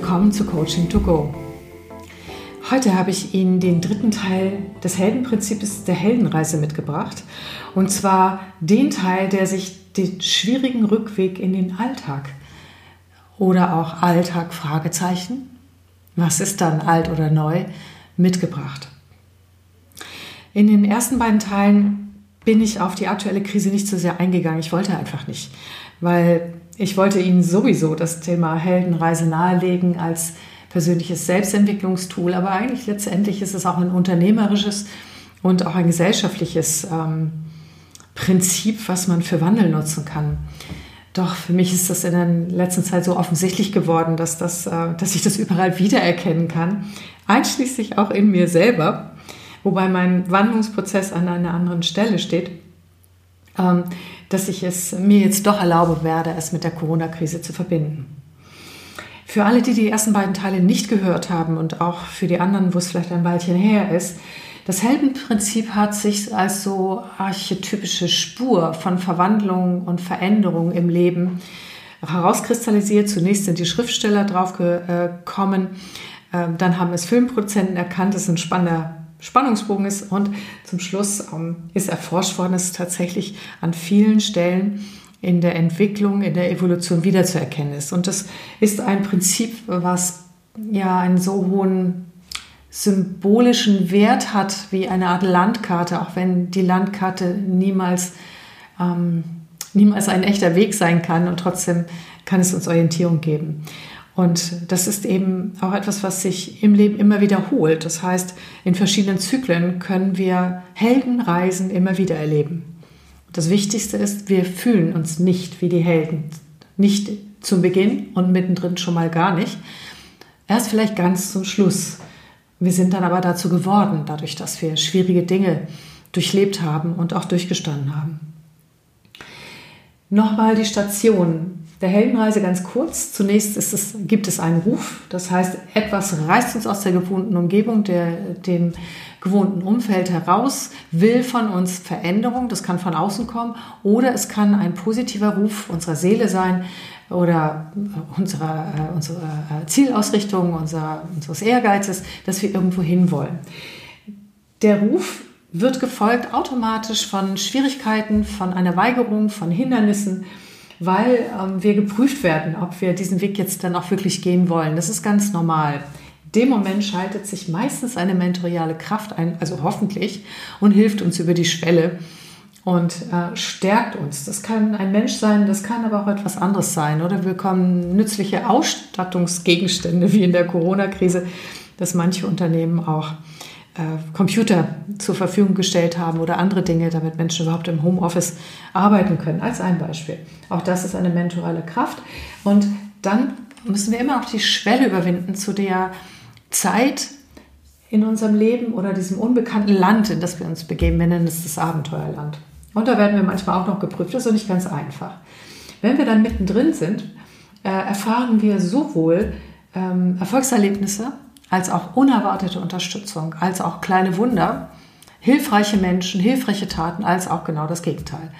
willkommen zu Coaching to Go. Heute habe ich Ihnen den dritten Teil des Heldenprinzips der Heldenreise mitgebracht. Und zwar den Teil, der sich den schwierigen Rückweg in den Alltag oder auch Alltag Fragezeichen, was ist dann alt oder neu, mitgebracht. In den ersten beiden Teilen bin ich auf die aktuelle Krise nicht so sehr eingegangen. Ich wollte einfach nicht, weil ich wollte Ihnen sowieso das Thema Heldenreise nahelegen als persönliches Selbstentwicklungstool, aber eigentlich letztendlich ist es auch ein unternehmerisches und auch ein gesellschaftliches ähm, Prinzip, was man für Wandel nutzen kann. Doch für mich ist das in der letzten Zeit so offensichtlich geworden, dass, das, äh, dass ich das überall wiedererkennen kann, einschließlich auch in mir selber, wobei mein Wandlungsprozess an einer anderen Stelle steht. Ähm, dass ich es mir jetzt doch erlaube werde, es mit der Corona-Krise zu verbinden. Für alle, die die ersten beiden Teile nicht gehört haben und auch für die anderen, wo es vielleicht ein Weilchen her ist, das Heldenprinzip hat sich als so archetypische Spur von Verwandlung und Veränderung im Leben herauskristallisiert. Zunächst sind die Schriftsteller drauf gekommen, ähm, dann haben es Filmproduzenten erkannt, das ist ein spannender Spannungsbogen ist. Und zum Schluss ähm, ist erforscht worden, dass es tatsächlich an vielen Stellen in der Entwicklung, in der Evolution wiederzuerkennen ist. Und das ist ein Prinzip, was ja einen so hohen symbolischen Wert hat wie eine Art Landkarte, auch wenn die Landkarte niemals, ähm, niemals ein echter Weg sein kann und trotzdem kann es uns Orientierung geben. Und das ist eben auch etwas, was sich im Leben immer wiederholt. Das heißt, in verschiedenen Zyklen können wir Heldenreisen immer wieder erleben. Das Wichtigste ist, wir fühlen uns nicht wie die Helden. Nicht zum Beginn und mittendrin schon mal gar nicht. Erst vielleicht ganz zum Schluss. Wir sind dann aber dazu geworden, dadurch, dass wir schwierige Dinge durchlebt haben und auch durchgestanden haben. Nochmal die Station der Heldenreise ganz kurz. Zunächst es, gibt es einen Ruf, das heißt, etwas reißt uns aus der gewohnten Umgebung, der, dem gewohnten Umfeld heraus, will von uns Veränderung, das kann von außen kommen, oder es kann ein positiver Ruf unserer Seele sein oder unserer, äh, unserer äh, Zielausrichtung, unserer, unseres Ehrgeizes, dass wir irgendwo hinwollen. Der Ruf wird gefolgt automatisch von Schwierigkeiten, von einer Weigerung, von Hindernissen weil ähm, wir geprüft werden, ob wir diesen Weg jetzt dann auch wirklich gehen wollen. Das ist ganz normal. In dem Moment schaltet sich meistens eine mentoriale Kraft ein, also hoffentlich, und hilft uns über die Schwelle und äh, stärkt uns. Das kann ein Mensch sein, das kann aber auch etwas anderes sein. Oder wir bekommen nützliche Ausstattungsgegenstände wie in der Corona-Krise, dass manche Unternehmen auch Computer zur Verfügung gestellt haben oder andere Dinge, damit Menschen überhaupt im Homeoffice arbeiten können, als ein Beispiel. Auch das ist eine mentorale Kraft. Und dann müssen wir immer auch die Schwelle überwinden zu der Zeit in unserem Leben oder diesem unbekannten Land, in das wir uns begeben. Wir nennen es das Abenteuerland. Und da werden wir manchmal auch noch geprüft. Das ist nicht ganz einfach. Wenn wir dann mittendrin sind, äh, erfahren wir sowohl ähm, Erfolgserlebnisse als auch unerwartete Unterstützung, als auch kleine Wunder, hilfreiche Menschen, hilfreiche Taten, als auch genau das Gegenteil.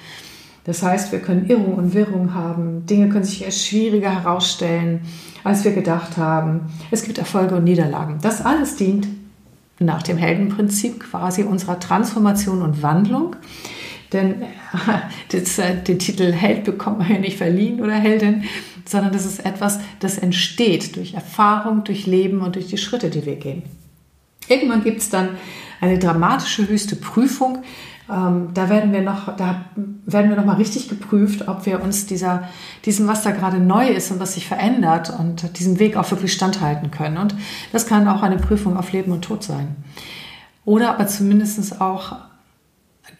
Das heißt, wir können Irrung und Wirrung haben, Dinge können sich erst schwieriger herausstellen, als wir gedacht haben. Es gibt Erfolge und Niederlagen. Das alles dient nach dem Heldenprinzip quasi unserer Transformation und Wandlung. Denn das, äh, den Titel Held bekommt man ja nicht verliehen oder Heldin, sondern das ist etwas, das entsteht durch Erfahrung, durch Leben und durch die Schritte, die wir gehen. Irgendwann gibt es dann eine dramatische höchste Prüfung. Ähm, da werden wir noch, da werden wir noch mal richtig geprüft, ob wir uns dieser, diesem, was da gerade neu ist und was sich verändert und diesem Weg auch wirklich standhalten können. Und das kann auch eine Prüfung auf Leben und Tod sein. Oder aber zumindest auch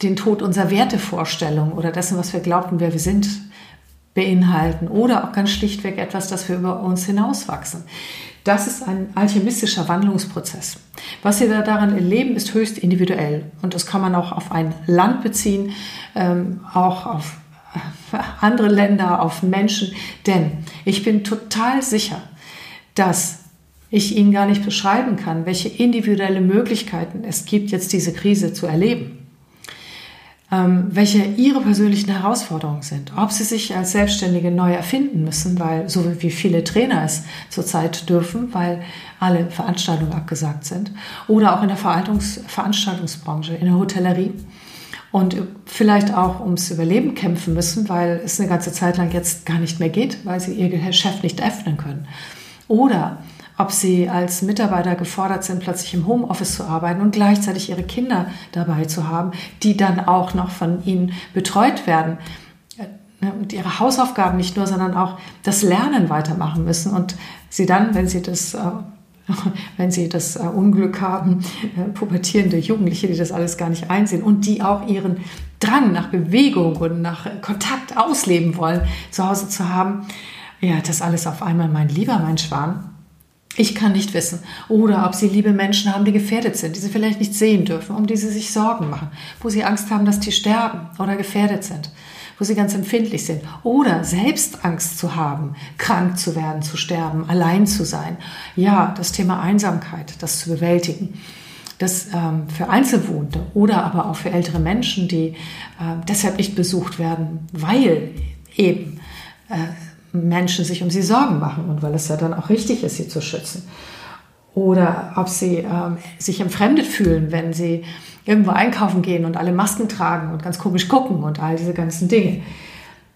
den Tod unserer Wertevorstellung oder dessen, was wir glaubten, wer wir sind, beinhalten oder auch ganz schlichtweg etwas, das wir über uns hinauswachsen. Das ist ein alchemistischer Wandlungsprozess. Was Sie da daran erleben, ist höchst individuell und das kann man auch auf ein Land beziehen, ähm, auch auf äh, andere Länder, auf Menschen. Denn ich bin total sicher, dass ich Ihnen gar nicht beschreiben kann, welche individuelle Möglichkeiten es gibt, jetzt diese Krise zu erleben. Ähm, welche ihre persönlichen Herausforderungen sind, ob sie sich als Selbstständige neu erfinden müssen, weil so wie viele Trainer es zurzeit dürfen, weil alle Veranstaltungen abgesagt sind, oder auch in der Veranstaltungsbranche, in der Hotellerie. Und vielleicht auch ums Überleben kämpfen müssen, weil es eine ganze Zeit lang jetzt gar nicht mehr geht, weil sie ihr Geschäft nicht öffnen können. Oder ob sie als Mitarbeiter gefordert sind, plötzlich im Homeoffice zu arbeiten und gleichzeitig ihre Kinder dabei zu haben, die dann auch noch von ihnen betreut werden ne, und ihre Hausaufgaben nicht nur, sondern auch das Lernen weitermachen müssen und sie dann, wenn sie das äh, wenn sie das äh, Unglück haben, äh, pubertierende Jugendliche, die das alles gar nicht einsehen und die auch ihren Drang nach Bewegung und nach Kontakt ausleben wollen, zu Hause zu haben. Ja, das alles auf einmal mein Lieber, mein Schwan. Ich kann nicht wissen. Oder ob sie liebe Menschen haben, die gefährdet sind, die sie vielleicht nicht sehen dürfen, um die sie sich Sorgen machen, wo sie Angst haben, dass die sterben oder gefährdet sind, wo sie ganz empfindlich sind. Oder selbst Angst zu haben, krank zu werden, zu sterben, allein zu sein. Ja, das Thema Einsamkeit, das zu bewältigen. Das ähm, für Einzelwohnte oder aber auch für ältere Menschen, die äh, deshalb nicht besucht werden, weil eben äh, Menschen sich um sie Sorgen machen und weil es ja dann auch richtig ist, sie zu schützen. Oder ob sie ähm, sich entfremdet fühlen, wenn sie irgendwo einkaufen gehen und alle Masken tragen und ganz komisch gucken und all diese ganzen Dinge.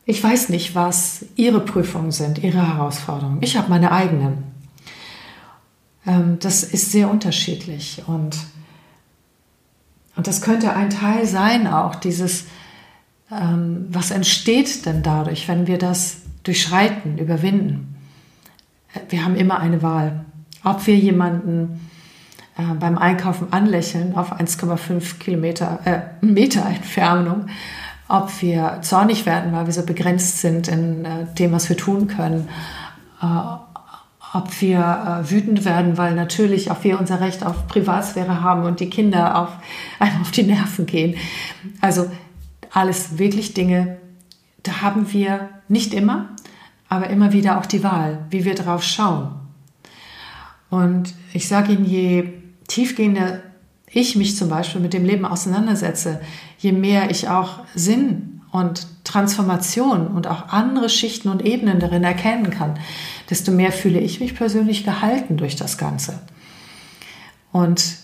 Ich weiß nicht, was Ihre Prüfungen sind, Ihre Herausforderungen. Ich habe meine eigenen. Ähm, das ist sehr unterschiedlich und, und das könnte ein Teil sein, auch dieses, ähm, was entsteht denn dadurch, wenn wir das durchschreiten, überwinden. Wir haben immer eine Wahl. Ob wir jemanden äh, beim Einkaufen anlächeln auf 1,5 Kilometer, äh, Meter Entfernung, ob wir zornig werden, weil wir so begrenzt sind in äh, dem, was wir tun können, äh, ob wir äh, wütend werden, weil natürlich auch wir unser Recht auf Privatsphäre haben und die Kinder auf, einem auf die Nerven gehen. Also alles wirklich Dinge, da haben wir nicht immer, aber immer wieder auch die Wahl, wie wir drauf schauen. Und ich sage Ihnen, je tiefgehender ich mich zum Beispiel mit dem Leben auseinandersetze, je mehr ich auch Sinn und Transformation und auch andere Schichten und Ebenen darin erkennen kann, desto mehr fühle ich mich persönlich gehalten durch das Ganze. Und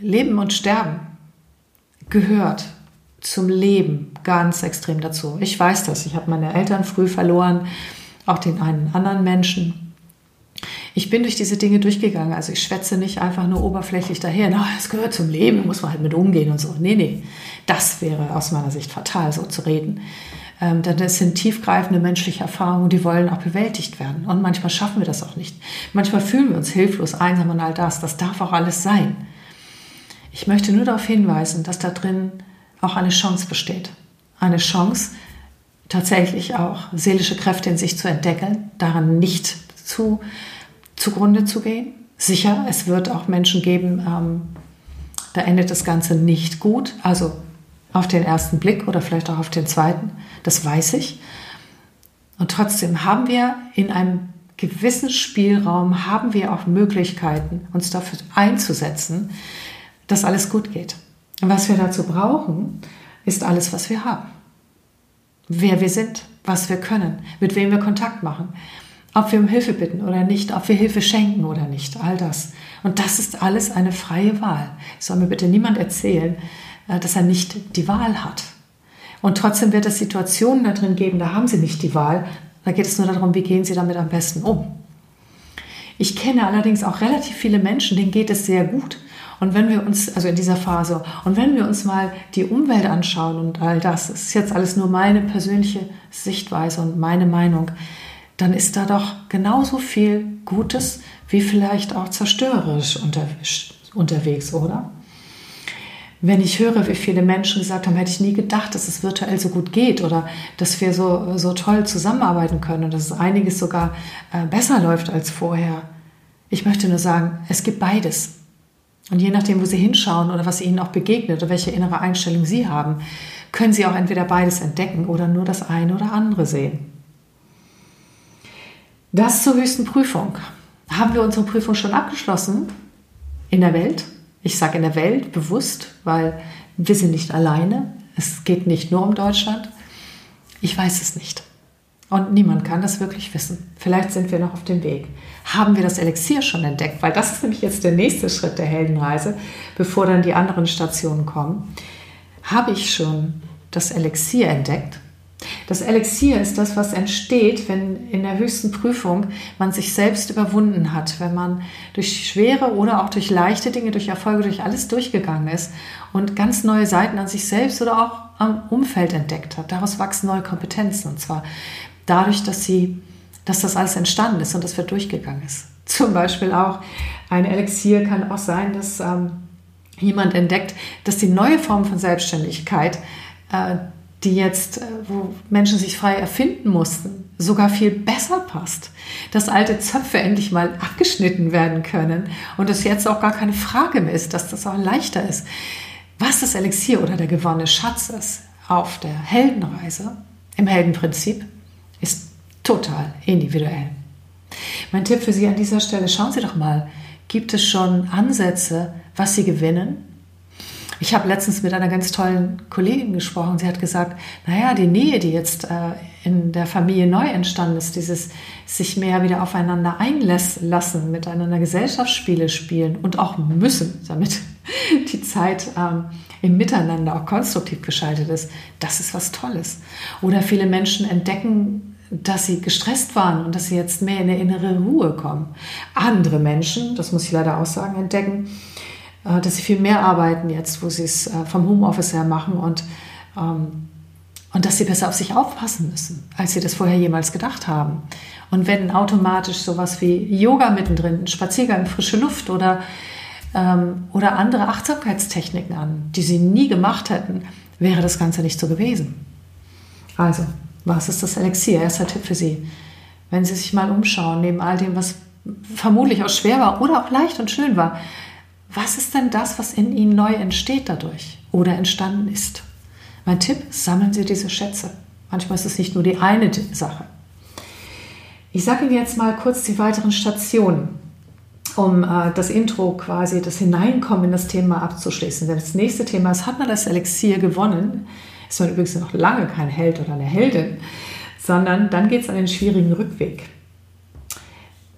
Leben und Sterben gehört zum Leben ganz extrem dazu. Ich weiß das. Ich habe meine Eltern früh verloren, auch den einen anderen Menschen. Ich bin durch diese Dinge durchgegangen. Also ich schwätze nicht einfach nur oberflächlich daher. Na, das gehört zum Leben, muss man halt mit umgehen und so. Nee, nee. Das wäre aus meiner Sicht fatal, so zu reden. Ähm, denn das sind tiefgreifende menschliche Erfahrungen, die wollen auch bewältigt werden. Und manchmal schaffen wir das auch nicht. Manchmal fühlen wir uns hilflos, einsam und all das. Das darf auch alles sein. Ich möchte nur darauf hinweisen, dass da drin auch eine Chance besteht. Eine Chance, tatsächlich auch seelische Kräfte in sich zu entdecken, daran nicht zu, zugrunde zu gehen. Sicher, es wird auch Menschen geben, ähm, da endet das Ganze nicht gut, also auf den ersten Blick oder vielleicht auch auf den zweiten, das weiß ich. Und trotzdem haben wir in einem gewissen Spielraum, haben wir auch Möglichkeiten, uns dafür einzusetzen, dass alles gut geht. Und was wir dazu brauchen, ist alles, was wir haben. Wer wir sind, was wir können, mit wem wir Kontakt machen, ob wir um Hilfe bitten oder nicht, ob wir Hilfe schenken oder nicht, all das. Und das ist alles eine freie Wahl. Soll mir bitte niemand erzählen, äh, dass er nicht die Wahl hat. Und trotzdem wird es Situationen da drin geben, da haben sie nicht die Wahl. Da geht es nur darum, wie gehen sie damit am besten um. Ich kenne allerdings auch relativ viele Menschen, denen geht es sehr gut. Und wenn wir uns, also in dieser Phase, und wenn wir uns mal die Umwelt anschauen und all das, ist jetzt alles nur meine persönliche Sichtweise und meine Meinung, dann ist da doch genauso viel Gutes wie vielleicht auch zerstörerisch unter, unterwegs, oder? Wenn ich höre, wie viele Menschen gesagt haben, hätte ich nie gedacht, dass es virtuell so gut geht oder dass wir so, so toll zusammenarbeiten können und dass es einiges sogar äh, besser läuft als vorher. Ich möchte nur sagen, es gibt beides. Und je nachdem, wo Sie hinschauen oder was Ihnen auch begegnet oder welche innere Einstellung Sie haben, können Sie auch entweder beides entdecken oder nur das eine oder andere sehen. Das zur höchsten Prüfung. Haben wir unsere Prüfung schon abgeschlossen? In der Welt? Ich sage in der Welt bewusst, weil wir sind nicht alleine. Es geht nicht nur um Deutschland. Ich weiß es nicht. Und niemand kann das wirklich wissen. Vielleicht sind wir noch auf dem Weg. Haben wir das Elixier schon entdeckt? Weil das ist nämlich jetzt der nächste Schritt der Heldenreise, bevor dann die anderen Stationen kommen. Habe ich schon das Elixier entdeckt? Das Elixier ist das, was entsteht, wenn in der höchsten Prüfung man sich selbst überwunden hat, wenn man durch schwere oder auch durch leichte Dinge, durch Erfolge, durch alles durchgegangen ist und ganz neue Seiten an sich selbst oder auch am Umfeld entdeckt hat. Daraus wachsen neue Kompetenzen und zwar dadurch, dass sie, dass das alles entstanden ist und das wird durchgegangen ist. Zum Beispiel auch ein Elixier kann auch sein, dass ähm, jemand entdeckt, dass die neue Form von Selbstständigkeit äh, die jetzt, äh, wo Menschen sich frei erfinden mussten, sogar viel besser passt. Dass alte Zöpfe endlich mal abgeschnitten werden können und es jetzt auch gar keine Frage mehr ist, dass das auch leichter ist. Was das Elixier oder der gewonnene Schatz ist auf der Heldenreise, im Heldenprinzip, ist total individuell. Mein Tipp für Sie an dieser Stelle, schauen Sie doch mal, gibt es schon Ansätze, was Sie gewinnen ich habe letztens mit einer ganz tollen Kollegin gesprochen. Sie hat gesagt, naja, die Nähe, die jetzt äh, in der Familie neu entstanden ist, dieses sich mehr wieder aufeinander einlassen, miteinander Gesellschaftsspiele spielen und auch müssen, damit die Zeit ähm, im Miteinander auch konstruktiv geschaltet ist, das ist was Tolles. Oder viele Menschen entdecken, dass sie gestresst waren und dass sie jetzt mehr in eine innere Ruhe kommen. Andere Menschen, das muss ich leider auch sagen, entdecken, äh, dass sie viel mehr arbeiten jetzt, wo sie es äh, vom Homeoffice her machen und, ähm, und dass sie besser auf sich aufpassen müssen, als sie das vorher jemals gedacht haben. Und wenn automatisch sowas wie Yoga mittendrin, Spaziergang, frische Luft oder, ähm, oder andere Achtsamkeitstechniken an, die sie nie gemacht hätten, wäre das Ganze nicht so gewesen. Also, was ist das Elixier? Erster Tipp für Sie. Wenn Sie sich mal umschauen, neben all dem, was vermutlich auch schwer war oder auch leicht und schön war, was ist denn das, was in Ihnen neu entsteht dadurch oder entstanden ist? Mein Tipp, sammeln Sie diese Schätze. Manchmal ist es nicht nur die eine Sache. Ich sage Ihnen jetzt mal kurz die weiteren Stationen, um äh, das Intro quasi, das Hineinkommen in das Thema abzuschließen. Denn das nächste Thema ist, hat man das Elixier gewonnen? Ist man übrigens noch lange kein Held oder eine Heldin, sondern dann geht es an den schwierigen Rückweg.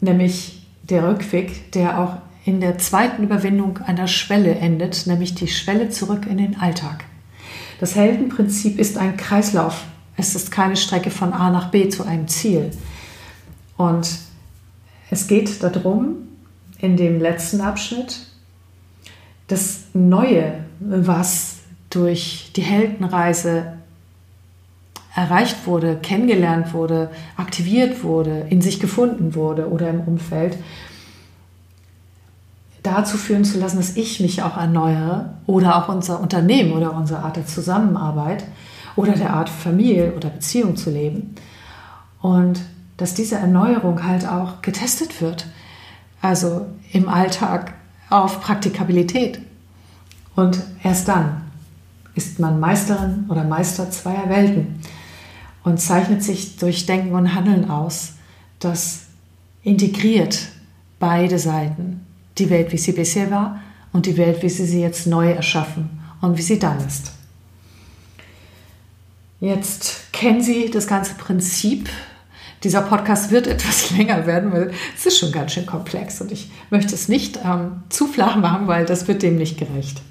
Nämlich der Rückweg, der auch in der zweiten Überwindung einer Schwelle endet, nämlich die Schwelle zurück in den Alltag. Das Heldenprinzip ist ein Kreislauf. Es ist keine Strecke von A nach B zu einem Ziel. Und es geht darum, in dem letzten Abschnitt, das Neue, was durch die Heldenreise erreicht wurde, kennengelernt wurde, aktiviert wurde, in sich gefunden wurde oder im Umfeld, dazu führen zu lassen, dass ich mich auch erneuere oder auch unser Unternehmen oder unsere Art der Zusammenarbeit oder der Art Familie oder Beziehung zu leben. Und dass diese Erneuerung halt auch getestet wird. Also im Alltag auf Praktikabilität. Und erst dann ist man Meisterin oder Meister zweier Welten und zeichnet sich durch Denken und Handeln aus, das integriert beide Seiten die Welt, wie sie bisher war und die Welt, wie sie sie jetzt neu erschaffen und wie sie dann ist. Jetzt kennen Sie das ganze Prinzip. Dieser Podcast wird etwas länger werden, weil es ist schon ganz schön komplex und ich möchte es nicht ähm, zu flach machen, weil das wird dem nicht gerecht.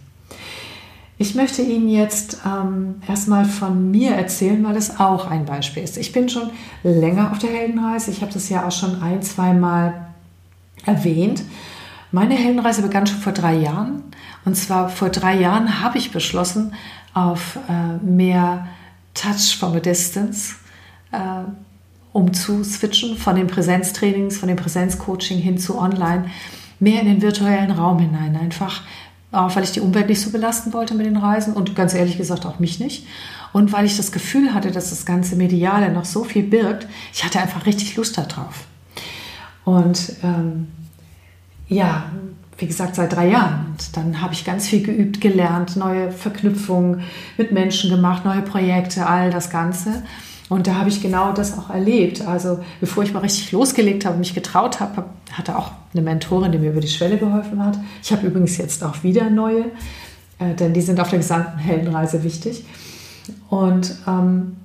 Ich möchte Ihnen jetzt ähm, erstmal von mir erzählen, weil es auch ein Beispiel ist. Ich bin schon länger auf der Heldenreise. Ich habe das ja auch schon ein, zwei Mal erwähnt. Meine Heldenreise begann schon vor drei Jahren. Und zwar vor drei Jahren habe ich beschlossen, auf äh, mehr Touch from a Distance äh, umzuswitchen, von den Präsenztrainings, von dem Präsenzcoaching hin zu online, mehr in den virtuellen Raum hinein. Einfach, auch weil ich die Umwelt nicht so belasten wollte mit den Reisen und ganz ehrlich gesagt auch mich nicht. Und weil ich das Gefühl hatte, dass das ganze Mediale noch so viel birgt, ich hatte einfach richtig Lust darauf. Und ähm, ja, wie gesagt, seit drei Jahren. Und dann habe ich ganz viel geübt, gelernt, neue Verknüpfungen mit Menschen gemacht, neue Projekte, all das Ganze. Und da habe ich genau das auch erlebt. Also bevor ich mal richtig losgelegt habe, mich getraut habe, hatte auch eine Mentorin, die mir über die Schwelle geholfen hat. Ich habe übrigens jetzt auch wieder neue, äh, denn die sind auf der gesamten Heldenreise wichtig. Und, ähm,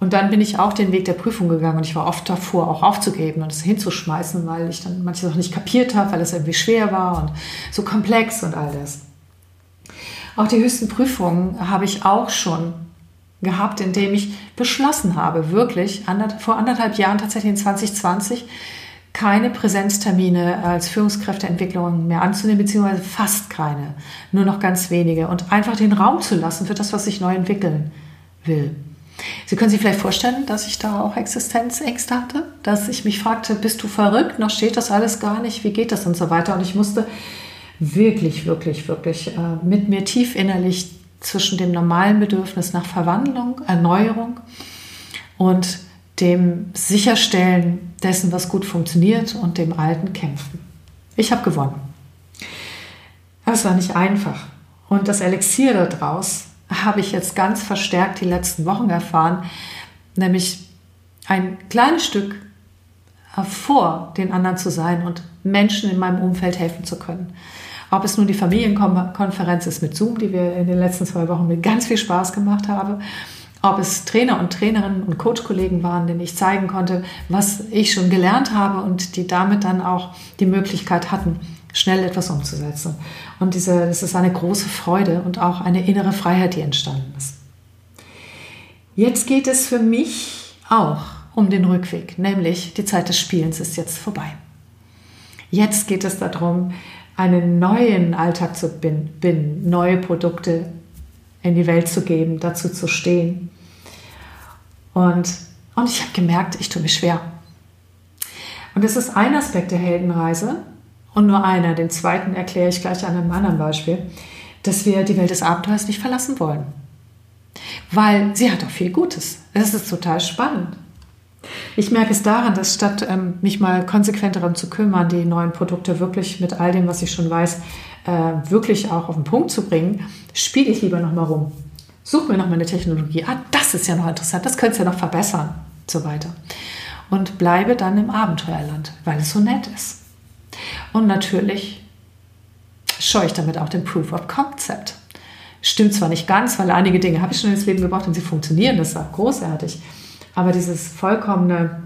und dann bin ich auch den Weg der Prüfung gegangen und ich war oft davor, auch aufzugeben und es hinzuschmeißen, weil ich dann manche Sachen nicht kapiert habe, weil es irgendwie schwer war und so komplex und all das. Auch die höchsten Prüfungen habe ich auch schon gehabt, indem ich beschlossen habe, wirklich vor anderthalb Jahren, tatsächlich in 2020, keine Präsenztermine als Führungskräfteentwicklung mehr anzunehmen, beziehungsweise fast keine, nur noch ganz wenige und einfach den Raum zu lassen für das, was sich neu entwickeln will. Sie können sich vielleicht vorstellen, dass ich da auch Existenzängste hatte, dass ich mich fragte, bist du verrückt, noch steht das alles gar nicht, wie geht das und so weiter. Und ich musste wirklich, wirklich, wirklich äh, mit mir tief innerlich zwischen dem normalen Bedürfnis nach Verwandlung, Erneuerung und dem Sicherstellen dessen, was gut funktioniert und dem Alten kämpfen. Ich habe gewonnen. Es war nicht einfach. Und das Elixier daraus habe ich jetzt ganz verstärkt die letzten Wochen erfahren, nämlich ein kleines Stück vor den anderen zu sein und Menschen in meinem Umfeld helfen zu können. Ob es nun die Familienkonferenz ist mit Zoom, die wir in den letzten zwei Wochen mit ganz viel Spaß gemacht haben, ob es Trainer und Trainerinnen und Coachkollegen waren, denen ich zeigen konnte, was ich schon gelernt habe und die damit dann auch die Möglichkeit hatten, schnell etwas umzusetzen. Und diese, das ist eine große Freude und auch eine innere Freiheit, die entstanden ist. Jetzt geht es für mich auch um den Rückweg, nämlich die Zeit des Spielens ist jetzt vorbei. Jetzt geht es darum, einen neuen Alltag zu binden, neue Produkte in die Welt zu geben, dazu zu stehen. Und, und ich habe gemerkt, ich tue mich schwer. Und es ist ein Aspekt der Heldenreise und nur einer. Den zweiten erkläre ich gleich an einem anderen Beispiel, dass wir die Welt des Abenteuers nicht verlassen wollen. Weil sie hat auch viel Gutes. Es ist total spannend. Ich merke es daran, dass statt ähm, mich mal konsequent darum zu kümmern, die neuen Produkte wirklich mit all dem, was ich schon weiß, äh, wirklich auch auf den Punkt zu bringen, spiele ich lieber nochmal rum. Such mir nochmal eine Technologie. Ah, das ist ja noch interessant, das könntest du ja noch verbessern so weiter. Und bleibe dann im Abenteuerland, weil es so nett ist. Und natürlich scheue ich damit auch den Proof of Concept. Stimmt zwar nicht ganz, weil einige Dinge habe ich schon ins Leben gebracht und sie funktionieren, das ist auch großartig. Aber dieses vollkommene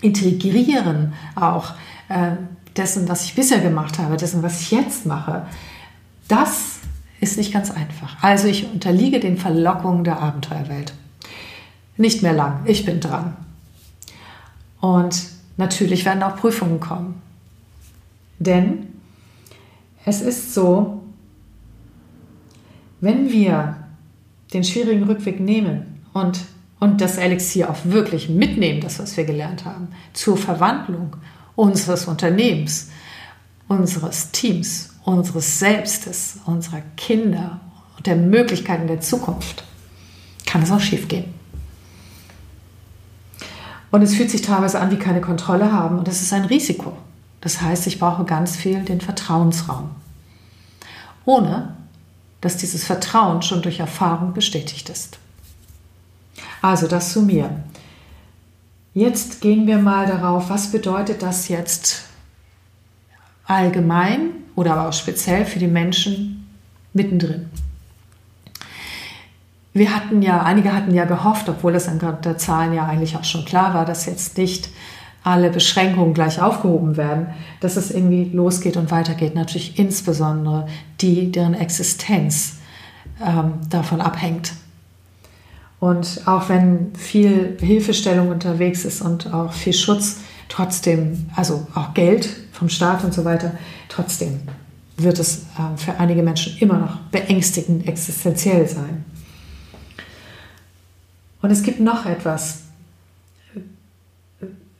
Integrieren auch äh, dessen, was ich bisher gemacht habe, dessen, was ich jetzt mache, das ist nicht ganz einfach. Also ich unterliege den Verlockungen der Abenteuerwelt. Nicht mehr lang, ich bin dran. Und natürlich werden auch Prüfungen kommen. Denn es ist so, wenn wir den schwierigen Rückweg nehmen und, und das Elixier auch wirklich mitnehmen, das, was wir gelernt haben, zur Verwandlung unseres Unternehmens, unseres Teams, unseres Selbstes, unserer Kinder und der Möglichkeiten der Zukunft, kann es auch schiefgehen. Und es fühlt sich teilweise an wie keine Kontrolle haben und es ist ein Risiko. Das heißt, ich brauche ganz viel den Vertrauensraum. Ohne dass dieses Vertrauen schon durch Erfahrung bestätigt ist. Also das zu mir. Jetzt gehen wir mal darauf, was bedeutet das jetzt allgemein oder aber auch speziell für die Menschen mittendrin. Wir hatten ja, einige hatten ja gehofft, obwohl es anhand der Zahlen ja eigentlich auch schon klar war, dass jetzt nicht alle Beschränkungen gleich aufgehoben werden, dass es irgendwie losgeht und weitergeht. Natürlich insbesondere die, deren Existenz ähm, davon abhängt. Und auch wenn viel Hilfestellung unterwegs ist und auch viel Schutz, trotzdem, also auch Geld vom Staat und so weiter, trotzdem wird es äh, für einige Menschen immer noch beängstigend existenziell sein. Und es gibt noch etwas.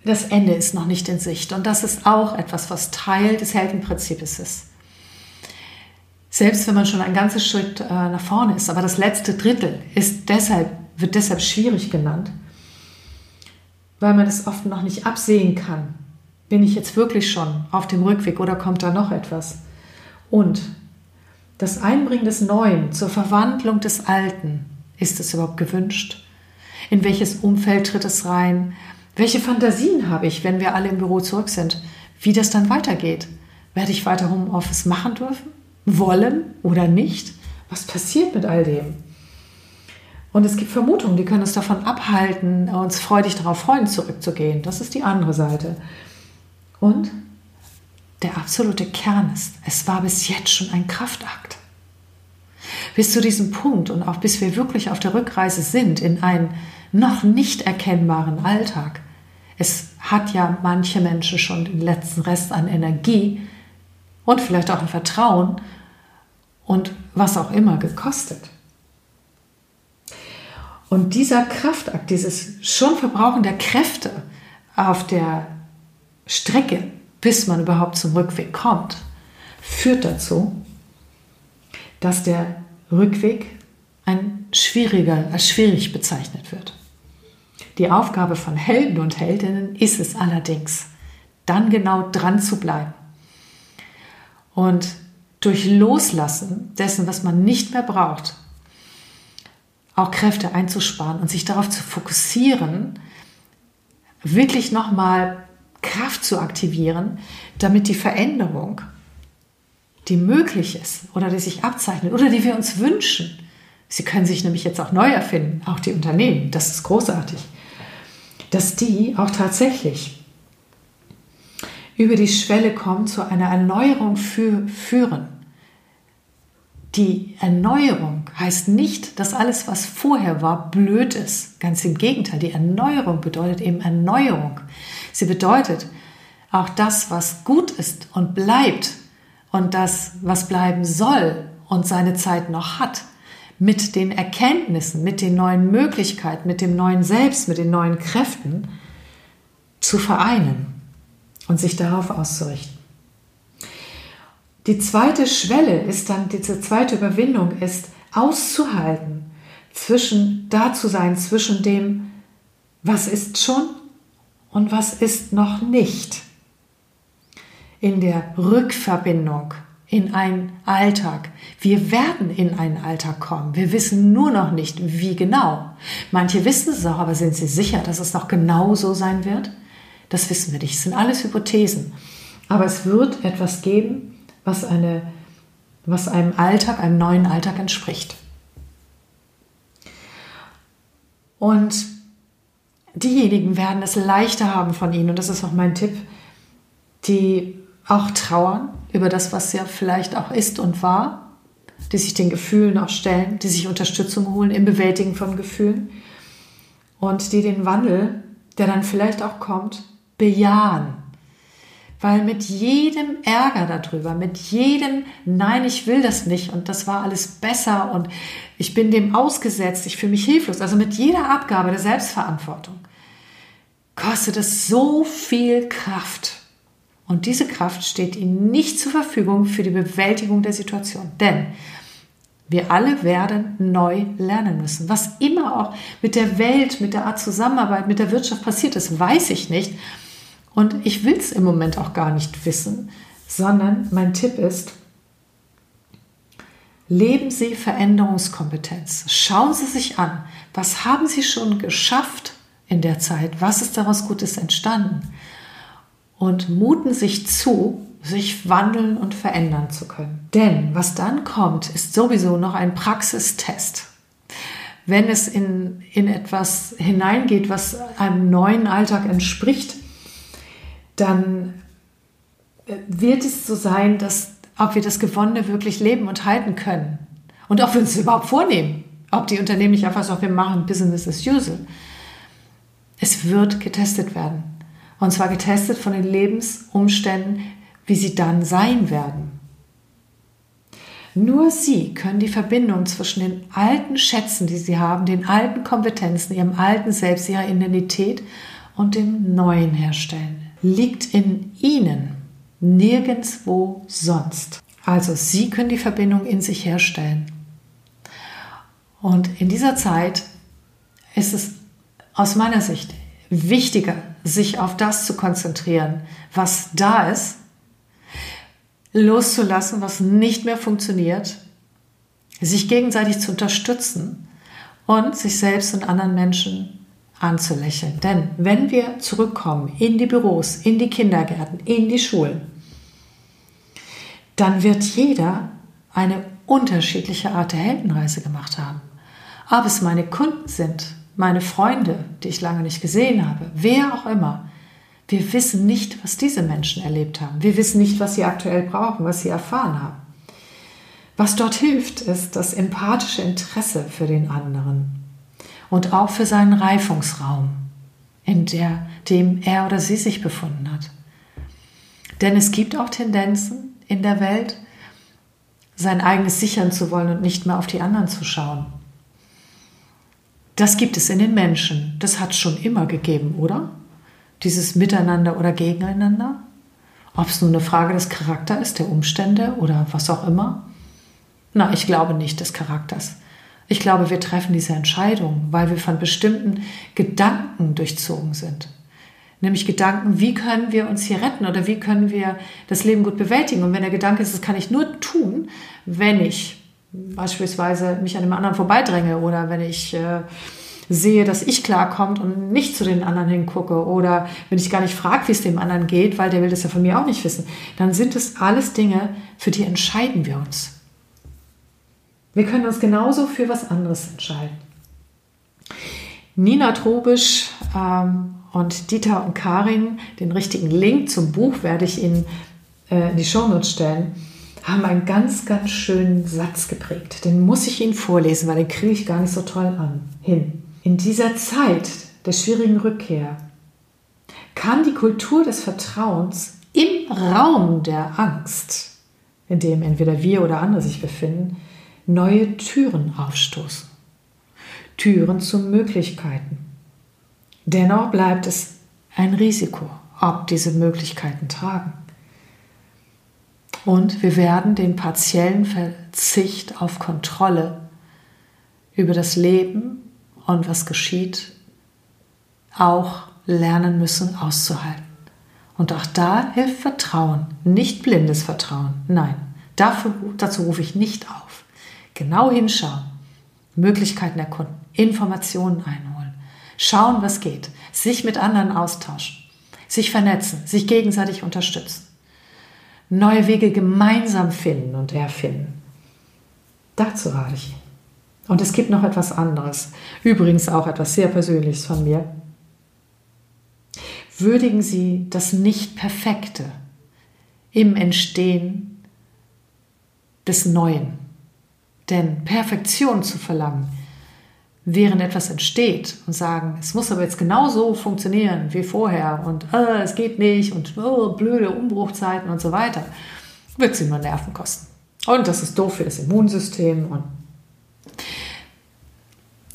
Das Ende ist noch nicht in Sicht. Und das ist auch etwas, was Teil des Heldenprinzips ist. Selbst wenn man schon ein ganzes Schritt äh, nach vorne ist, aber das letzte Drittel ist deshalb wird deshalb schwierig genannt, weil man es oft noch nicht absehen kann. Bin ich jetzt wirklich schon auf dem Rückweg oder kommt da noch etwas? Und das Einbringen des Neuen zur Verwandlung des Alten, ist es überhaupt gewünscht? In welches Umfeld tritt es rein? Welche Fantasien habe ich, wenn wir alle im Büro zurück sind? Wie das dann weitergeht? Werde ich weiter Homeoffice machen dürfen? Wollen oder nicht? Was passiert mit all dem? Und es gibt Vermutungen, die können uns davon abhalten, uns freudig darauf freuen, zurückzugehen. Das ist die andere Seite. Und der absolute Kern ist, es war bis jetzt schon ein Kraftakt. Bis zu diesem Punkt und auch bis wir wirklich auf der Rückreise sind in einen noch nicht erkennbaren Alltag. Es hat ja manche Menschen schon den letzten Rest an Energie und vielleicht auch ein Vertrauen und was auch immer gekostet. Und dieser Kraftakt, dieses schon Verbrauchen der Kräfte auf der Strecke, bis man überhaupt zum Rückweg kommt, führt dazu, dass der Rückweg ein schwieriger, als schwierig bezeichnet wird. Die Aufgabe von Helden und Heldinnen ist es allerdings, dann genau dran zu bleiben und durch Loslassen dessen, was man nicht mehr braucht, auch Kräfte einzusparen und sich darauf zu fokussieren, wirklich nochmal Kraft zu aktivieren, damit die Veränderung, die möglich ist oder die sich abzeichnet oder die wir uns wünschen, sie können sich nämlich jetzt auch neu erfinden, auch die Unternehmen, das ist großartig, dass die auch tatsächlich über die Schwelle kommen, zu einer Erneuerung für, führen die Erneuerung heißt nicht, dass alles, was vorher war, blöd ist. Ganz im Gegenteil, die Erneuerung bedeutet eben Erneuerung. Sie bedeutet auch das, was gut ist und bleibt und das, was bleiben soll und seine Zeit noch hat, mit den Erkenntnissen, mit den neuen Möglichkeiten, mit dem neuen Selbst, mit den neuen Kräften zu vereinen und sich darauf auszurichten. Die zweite Schwelle ist dann, diese zweite Überwindung ist, auszuhalten, zwischen, da zu sein, zwischen dem, was ist schon und was ist noch nicht. In der Rückverbindung in einen Alltag. Wir werden in einen Alltag kommen. Wir wissen nur noch nicht, wie genau. Manche wissen es auch, aber sind sie sicher, dass es noch genau so sein wird? Das wissen wir nicht. Das sind alles Hypothesen. Aber es wird etwas geben, was, eine, was einem Alltag, einem neuen Alltag entspricht. Und diejenigen werden es leichter haben von Ihnen, und das ist auch mein Tipp, die auch trauern über das, was ja vielleicht auch ist und war, die sich den Gefühlen auch stellen, die sich Unterstützung holen im Bewältigen von Gefühlen und die den Wandel, der dann vielleicht auch kommt, bejahen weil mit jedem Ärger darüber, mit jedem Nein, ich will das nicht und das war alles besser und ich bin dem ausgesetzt, ich fühle mich hilflos, also mit jeder Abgabe der Selbstverantwortung, kostet es so viel Kraft. Und diese Kraft steht Ihnen nicht zur Verfügung für die Bewältigung der Situation. Denn wir alle werden neu lernen müssen. Was immer auch mit der Welt, mit der Art Zusammenarbeit, mit der Wirtschaft passiert ist, weiß ich nicht. Und ich will es im Moment auch gar nicht wissen, sondern mein Tipp ist, leben Sie Veränderungskompetenz. Schauen Sie sich an, was haben Sie schon geschafft in der Zeit, was ist daraus Gutes entstanden und muten sich zu, sich wandeln und verändern zu können. Denn was dann kommt, ist sowieso noch ein Praxistest. Wenn es in, in etwas hineingeht, was einem neuen Alltag entspricht, dann äh, wird es so sein, dass ob wir das Gewonnene wirklich leben und halten können. Und ob wir uns überhaupt vornehmen. Ob die Unternehmen nicht einfach sagen, wir machen Business as usual. Es wird getestet werden. Und zwar getestet von den Lebensumständen, wie sie dann sein werden. Nur Sie können die Verbindung zwischen den alten Schätzen, die Sie haben, den alten Kompetenzen, Ihrem alten Selbst, Ihrer Identität und dem Neuen herstellen liegt in Ihnen, nirgendwo sonst. Also Sie können die Verbindung in sich herstellen. Und in dieser Zeit ist es aus meiner Sicht wichtiger, sich auf das zu konzentrieren, was da ist, loszulassen, was nicht mehr funktioniert, sich gegenseitig zu unterstützen und sich selbst und anderen Menschen anzulächeln. Denn wenn wir zurückkommen in die Büros, in die Kindergärten, in die Schulen, dann wird jeder eine unterschiedliche Art der Heldenreise gemacht haben. Ob es meine Kunden sind, meine Freunde, die ich lange nicht gesehen habe, wer auch immer. Wir wissen nicht, was diese Menschen erlebt haben. Wir wissen nicht, was sie aktuell brauchen, was sie erfahren haben. Was dort hilft, ist das empathische Interesse für den anderen und auch für seinen Reifungsraum, in der, dem er oder sie sich befunden hat. Denn es gibt auch Tendenzen in der Welt, sein eigenes sichern zu wollen und nicht mehr auf die anderen zu schauen. Das gibt es in den Menschen. Das hat es schon immer gegeben, oder? Dieses Miteinander oder Gegeneinander. Ob es nun eine Frage des Charakters ist, der Umstände oder was auch immer. Na, ich glaube nicht des Charakters. Ich glaube, wir treffen diese Entscheidung, weil wir von bestimmten Gedanken durchzogen sind. Nämlich Gedanken, wie können wir uns hier retten oder wie können wir das Leben gut bewältigen. Und wenn der Gedanke ist, das kann ich nur tun, wenn ich beispielsweise mich an einem anderen vorbeidränge oder wenn ich äh, sehe, dass ich klarkommt und nicht zu den anderen hingucke oder wenn ich gar nicht frage, wie es dem anderen geht, weil der will das ja von mir auch nicht wissen, dann sind es alles Dinge, für die entscheiden wir uns. Wir können uns genauso für was anderes entscheiden. Nina Trobisch ähm, und Dieter und Karin, den richtigen Link zum Buch werde ich Ihnen äh, in die Shownotes stellen, haben einen ganz, ganz schönen Satz geprägt. Den muss ich Ihnen vorlesen, weil den kriege ich gar nicht so toll an, hin. In dieser Zeit der schwierigen Rückkehr kann die Kultur des Vertrauens im Raum der Angst, in dem entweder wir oder andere sich befinden, neue Türen aufstoßen. Türen zu Möglichkeiten. Dennoch bleibt es ein Risiko, ob diese Möglichkeiten tragen. Und wir werden den partiellen Verzicht auf Kontrolle über das Leben und was geschieht auch lernen müssen auszuhalten. Und auch da hilft Vertrauen, nicht blindes Vertrauen. Nein, dafür, dazu rufe ich nicht auf. Genau hinschauen, Möglichkeiten erkunden, Informationen einholen, schauen, was geht, sich mit anderen austauschen, sich vernetzen, sich gegenseitig unterstützen neue Wege gemeinsam finden und erfinden. Dazu rate ich. Und es gibt noch etwas anderes, übrigens auch etwas sehr Persönliches von mir. Würdigen Sie das Nicht-Perfekte im Entstehen des Neuen. Denn Perfektion zu verlangen, während etwas entsteht und sagen, es muss aber jetzt genauso funktionieren wie vorher und äh, es geht nicht und oh, blöde Umbruchzeiten und so weiter, wird sie nur Nerven kosten. Und das ist doof für das Immunsystem und,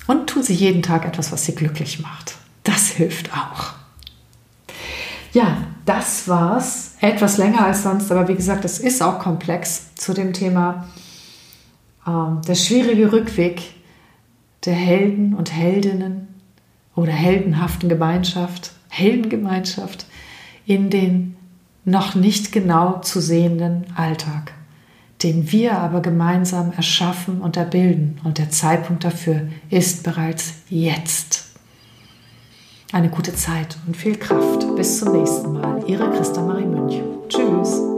und tun Sie jeden Tag etwas, was Sie glücklich macht. Das hilft auch. Ja, das war's. Etwas länger als sonst, aber wie gesagt, es ist auch komplex zu dem Thema der schwierige Rückweg der Helden und Heldinnen oder heldenhaften Gemeinschaft, Heldengemeinschaft in den noch nicht genau zu sehenden Alltag, den wir aber gemeinsam erschaffen und erbilden. Und der Zeitpunkt dafür ist bereits jetzt. Eine gute Zeit und viel Kraft. Bis zum nächsten Mal. Ihre Christa Marie Münch. Tschüss.